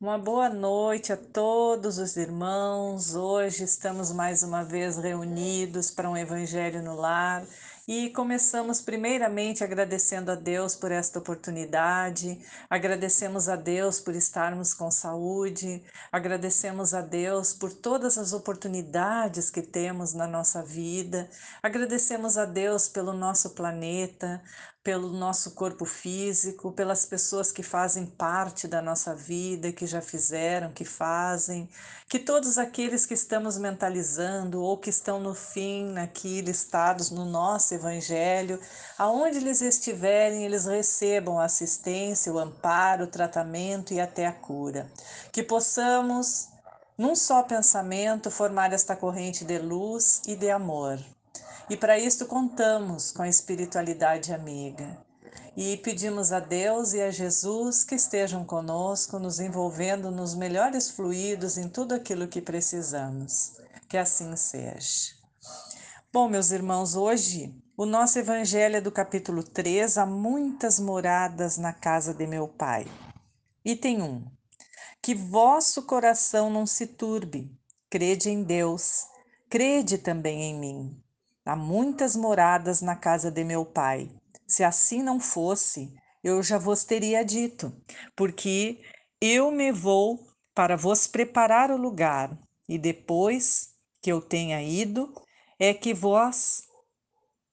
Uma boa noite a todos os irmãos. Hoje estamos mais uma vez reunidos para um Evangelho no Lar e começamos primeiramente agradecendo a Deus por esta oportunidade, agradecemos a Deus por estarmos com saúde, agradecemos a Deus por todas as oportunidades que temos na nossa vida, agradecemos a Deus pelo nosso planeta, pelo nosso corpo físico, pelas pessoas que fazem parte da nossa vida, que já fizeram, que fazem, que todos aqueles que estamos mentalizando ou que estão no fim aqui listados no nosso evangelho, aonde eles estiverem, eles recebam a assistência, o amparo, o tratamento e até a cura. Que possamos num só pensamento formar esta corrente de luz e de amor e para isto contamos com a espiritualidade amiga. E pedimos a Deus e a Jesus que estejam conosco, nos envolvendo nos melhores fluidos em tudo aquilo que precisamos. Que assim seja. Bom, meus irmãos, hoje o nosso evangelho é do capítulo 3, há muitas moradas na casa de meu pai. Item 1. Que vosso coração não se turbe, crede em Deus, crede também em mim. Há muitas moradas na casa de meu pai. Se assim não fosse, eu já vos teria dito, porque eu me vou para vos preparar o lugar, e depois que eu tenha ido, é que vós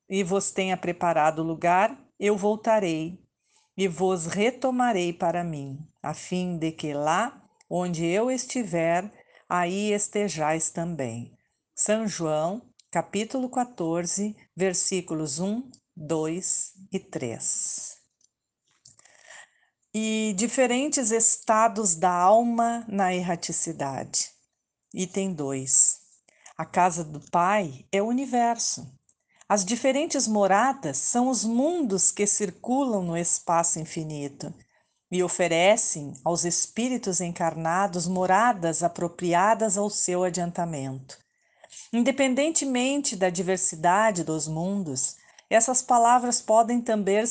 e vos tenha preparado o lugar, eu voltarei e vos retomarei para mim, a fim de que lá onde eu estiver, aí estejais também. São João capítulo 14, versículos 1, 2 e 3. E diferentes estados da alma na erraticidade. Item 2. A casa do Pai é o universo. As diferentes moradas são os mundos que circulam no espaço infinito e oferecem aos espíritos encarnados moradas apropriadas ao seu adiantamento. Independentemente da diversidade dos mundos, essas palavras podem também,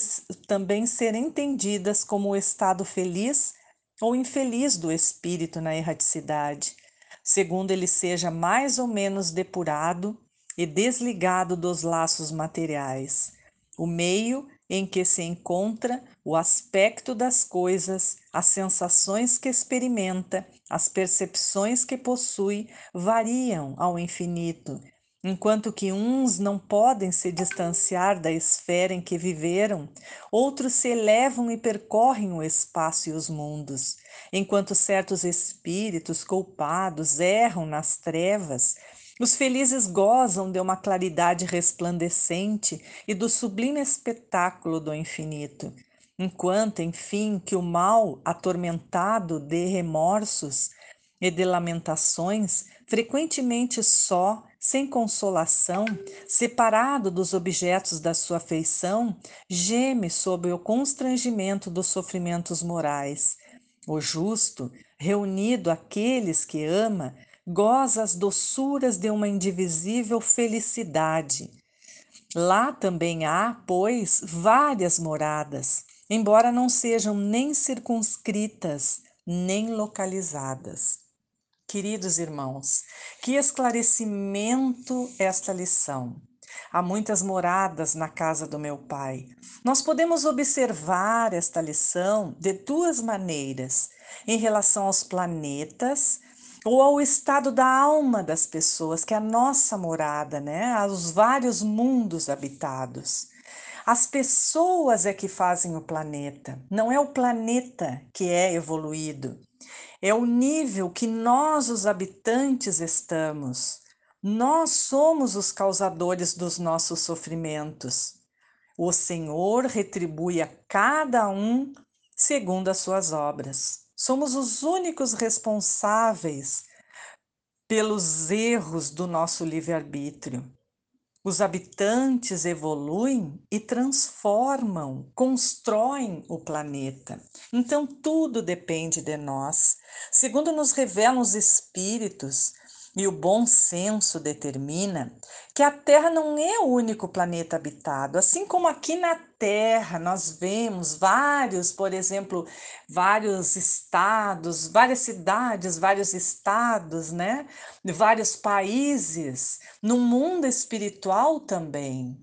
também ser entendidas como o estado feliz ou infeliz do espírito na erraticidade, segundo ele seja mais ou menos depurado e desligado dos laços materiais. O meio em que se encontra o aspecto das coisas, as sensações que experimenta, as percepções que possui variam ao infinito, enquanto que uns não podem se distanciar da esfera em que viveram, outros se elevam e percorrem o espaço e os mundos, enquanto certos espíritos culpados erram nas trevas os felizes gozam de uma claridade resplandecente e do sublime espetáculo do infinito, enquanto, enfim, que o mal, atormentado de remorsos e de lamentações, frequentemente só, sem consolação, separado dos objetos da sua afeição, geme sob o constrangimento dos sofrimentos morais. O justo, reunido àqueles que ama, goza as doçuras de uma indivisível felicidade. Lá também há, pois, várias moradas, embora não sejam nem circunscritas, nem localizadas. Queridos irmãos, que esclarecimento esta lição. Há muitas moradas na casa do meu pai. Nós podemos observar esta lição de duas maneiras: em relação aos planetas ou ao estado da alma das pessoas, que é a nossa morada, né? Aos vários mundos habitados. As pessoas é que fazem o planeta, não é o planeta que é evoluído. É o nível que nós, os habitantes, estamos. Nós somos os causadores dos nossos sofrimentos. O Senhor retribui a cada um segundo as suas obras. Somos os únicos responsáveis pelos erros do nosso livre-arbítrio. Os habitantes evoluem e transformam, constroem o planeta. Então, tudo depende de nós. Segundo nos revelam os espíritos, E o bom senso determina que a Terra não é o único planeta habitado, assim como aqui na Terra nós vemos vários, por exemplo, vários estados, várias cidades, vários estados, né? Vários países, no mundo espiritual também.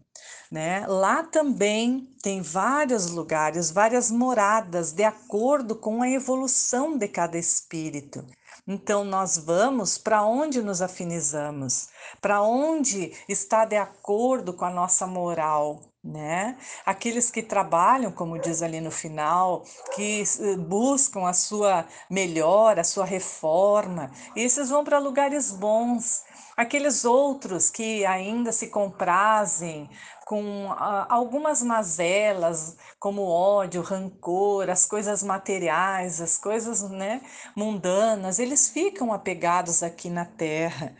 Né? Lá também tem vários lugares, várias moradas, de acordo com a evolução de cada espírito. Então, nós vamos para onde nos afinizamos, para onde está de acordo com a nossa moral, né? Aqueles que trabalham, como diz ali no final, que buscam a sua melhora, a sua reforma, esses vão para lugares bons. Aqueles outros que ainda se comprazem com ah, algumas mazelas, como ódio, rancor, as coisas materiais, as coisas né, mundanas, eles ficam apegados aqui na terra.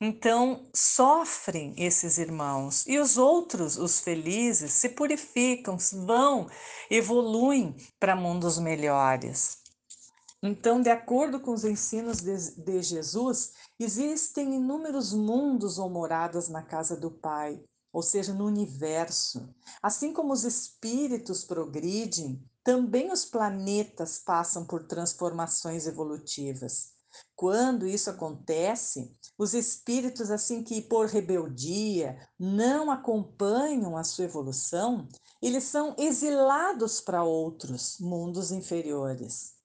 Então, sofrem esses irmãos. E os outros, os felizes, se purificam, vão, evoluem para mundos melhores. Então, de acordo com os ensinos de, de Jesus, existem inúmeros mundos ou moradas na casa do Pai ou seja, no universo. Assim como os espíritos progridem, também os planetas passam por transformações evolutivas. Quando isso acontece, os espíritos, assim que por rebeldia não acompanham a sua evolução, eles são exilados para outros mundos inferiores.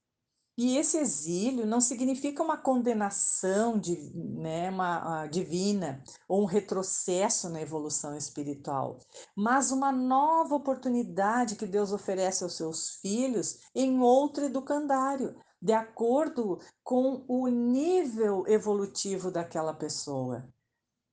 E esse exílio não significa uma condenação de, né, uma, divina ou um retrocesso na evolução espiritual, mas uma nova oportunidade que Deus oferece aos seus filhos em outro educandário, de acordo com o nível evolutivo daquela pessoa.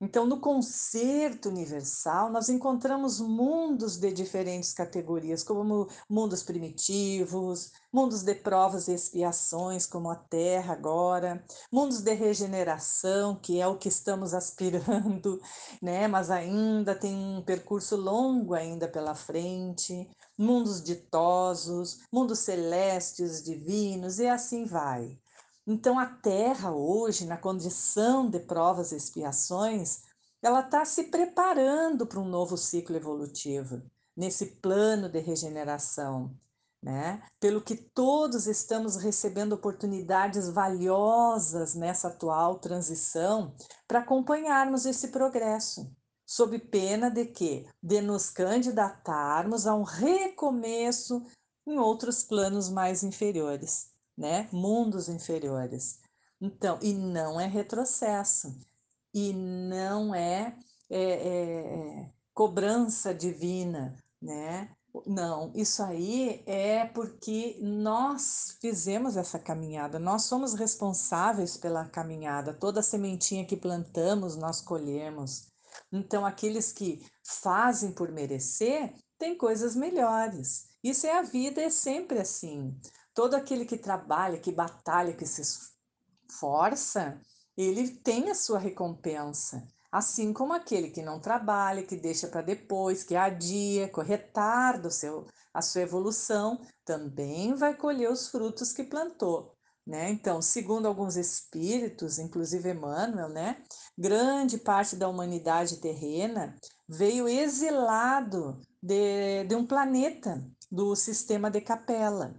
Então, no concerto universal, nós encontramos mundos de diferentes categorias, como mundos primitivos, mundos de provas e expiações, como a Terra agora, mundos de regeneração, que é o que estamos aspirando, né? Mas ainda tem um percurso longo ainda pela frente, mundos ditosos, mundos celestes, divinos, e assim vai. Então, a Terra, hoje, na condição de provas e expiações, ela está se preparando para um novo ciclo evolutivo, nesse plano de regeneração, né? Pelo que todos estamos recebendo oportunidades valiosas nessa atual transição para acompanharmos esse progresso, sob pena de que de nos candidatarmos a um recomeço em outros planos mais inferiores né? Mundos inferiores. Então, e não é retrocesso, e não é, é, é cobrança divina, né? Não, isso aí é porque nós fizemos essa caminhada, nós somos responsáveis pela caminhada, toda sementinha que plantamos, nós colhemos. Então, aqueles que fazem por merecer, têm coisas melhores. Isso é a vida, é sempre assim. Todo aquele que trabalha, que batalha, que se esforça, ele tem a sua recompensa. Assim como aquele que não trabalha, que deixa para depois, que adia, que retarda o seu, a sua evolução, também vai colher os frutos que plantou. Né? Então, segundo alguns espíritos, inclusive Emmanuel, né? grande parte da humanidade terrena veio exilado de, de um planeta do sistema de Capela.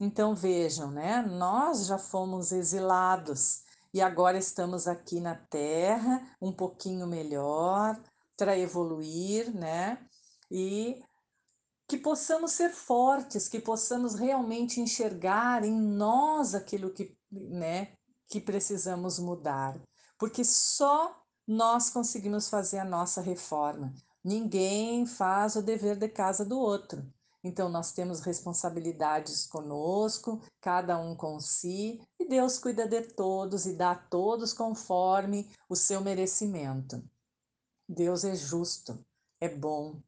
Então vejam, né? Nós já fomos exilados e agora estamos aqui na Terra, um pouquinho melhor, para evoluir, né? E que possamos ser fortes, que possamos realmente enxergar em nós aquilo que, né, que precisamos mudar, porque só nós conseguimos fazer a nossa reforma. Ninguém faz o dever de casa do outro. Então, nós temos responsabilidades conosco, cada um com si, e Deus cuida de todos e dá a todos conforme o seu merecimento. Deus é justo, é bom.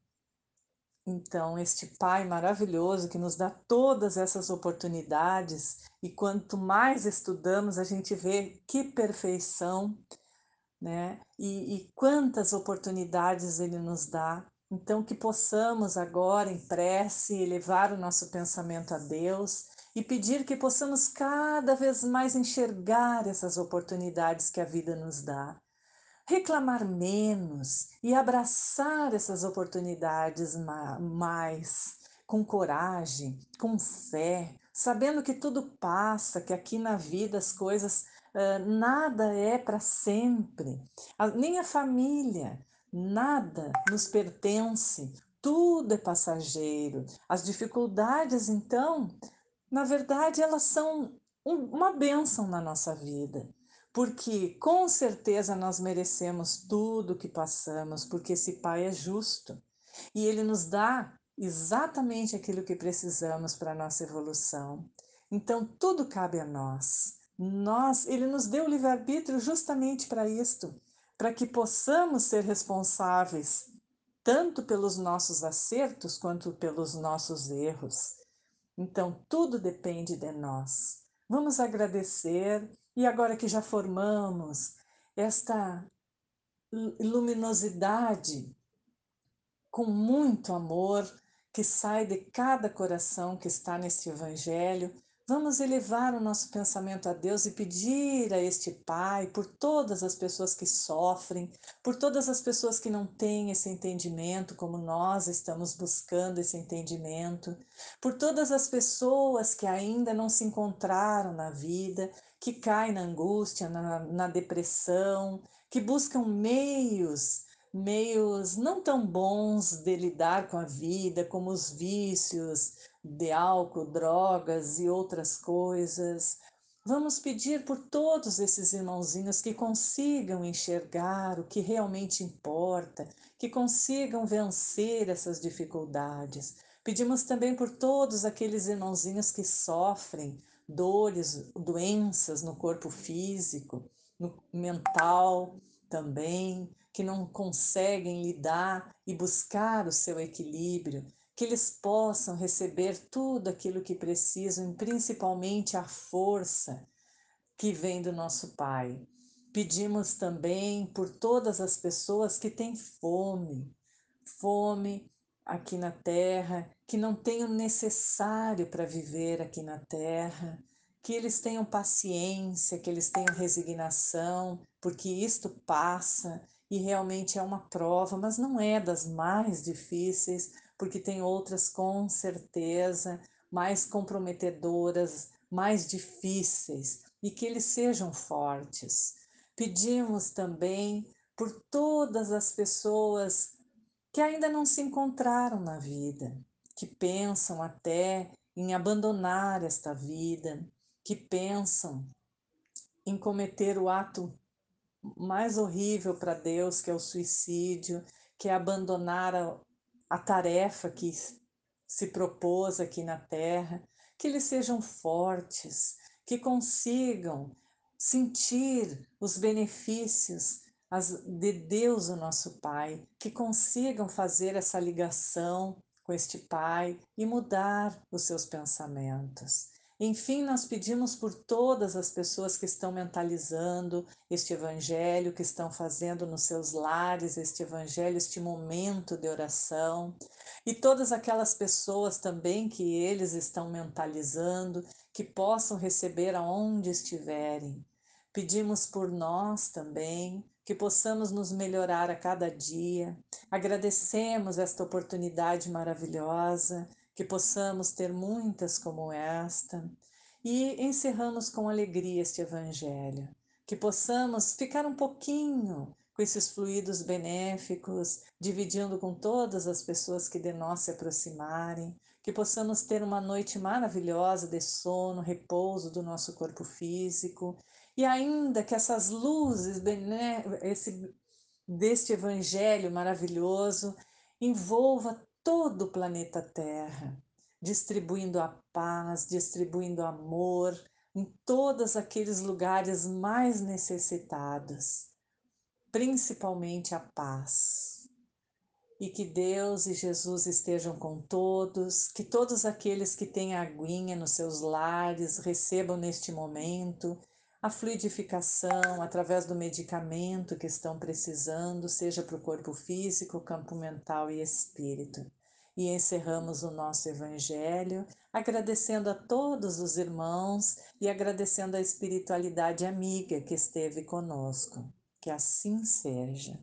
Então, este Pai maravilhoso que nos dá todas essas oportunidades, e quanto mais estudamos, a gente vê que perfeição, né? E, e quantas oportunidades Ele nos dá então, que possamos agora, em prece, elevar o nosso pensamento a Deus e pedir que possamos cada vez mais enxergar essas oportunidades que a vida nos dá. Reclamar menos e abraçar essas oportunidades mais, com coragem, com fé, sabendo que tudo passa, que aqui na vida as coisas, nada é para sempre, nem a família, nada nos pertence, tudo é passageiro. As dificuldades, então, na verdade, elas são um, uma bênção na nossa vida, porque com certeza nós merecemos tudo que passamos, porque esse Pai é justo e ele nos dá exatamente aquilo que precisamos para a nossa evolução. Então, tudo cabe a nós. Nós, ele nos deu o livre-arbítrio justamente para isto, para que possamos ser responsáveis tanto pelos nossos acertos quanto pelos nossos erros. Então, tudo depende de nós. Vamos agradecer e agora que já formamos esta luminosidade com muito amor que sai de cada coração que está neste Evangelho, Vamos elevar o nosso pensamento a Deus e pedir a este Pai por todas as pessoas que sofrem, por todas as pessoas que não têm esse entendimento, como nós estamos buscando esse entendimento, por todas as pessoas que ainda não se encontraram na vida, que caem na angústia, na, na depressão, que buscam meios meios não tão bons de lidar com a vida, como os vícios de álcool, drogas e outras coisas. Vamos pedir por todos esses irmãozinhos que consigam enxergar o que realmente importa, que consigam vencer essas dificuldades. Pedimos também por todos aqueles irmãozinhos que sofrem dores, doenças no corpo físico, no mental também, que não conseguem lidar e buscar o seu equilíbrio, que eles possam receber tudo aquilo que precisam, principalmente a força que vem do nosso Pai. Pedimos também por todas as pessoas que têm fome, fome aqui na terra, que não o necessário para viver aqui na terra, que eles tenham paciência, que eles tenham resignação, porque isto passa e realmente é uma prova, mas não é das mais difíceis, porque tem outras com certeza mais comprometedoras, mais difíceis, e que eles sejam fortes. Pedimos também por todas as pessoas que ainda não se encontraram na vida, que pensam até em abandonar esta vida, que pensam em cometer o ato mais horrível para Deus, que é o suicídio, que é abandonar a, a tarefa que se propôs aqui na Terra, que eles sejam fortes, que consigam sentir os benefícios de Deus, o nosso Pai, que consigam fazer essa ligação com este Pai e mudar os seus pensamentos. Enfim, nós pedimos por todas as pessoas que estão mentalizando este evangelho, que estão fazendo nos seus lares este evangelho, este momento de oração, e todas aquelas pessoas também que eles estão mentalizando, que possam receber aonde estiverem. Pedimos por nós também, que possamos nos melhorar a cada dia. Agradecemos esta oportunidade maravilhosa que possamos ter muitas como esta. E encerramos com alegria este Evangelho, que possamos ficar um pouquinho com esses fluidos benéficos, dividindo com todas as pessoas que de nós se aproximarem, que possamos ter uma noite maravilhosa de sono, repouso do nosso corpo físico, e ainda que essas luzes esse, deste Evangelho maravilhoso envolva todo o planeta Terra, distribuindo a paz, distribuindo amor em todos aqueles lugares mais necessitados, principalmente a paz. E que Deus e Jesus estejam com todos, que todos aqueles que têm aguinha nos seus lares recebam neste momento a fluidificação através do medicamento que estão precisando, seja para o corpo físico, campo mental e espírito. e encerramos o nosso Evangelho, agradecendo a todos os irmãos e agradecendo a espiritualidade amiga que esteve conosco. Que assim seja.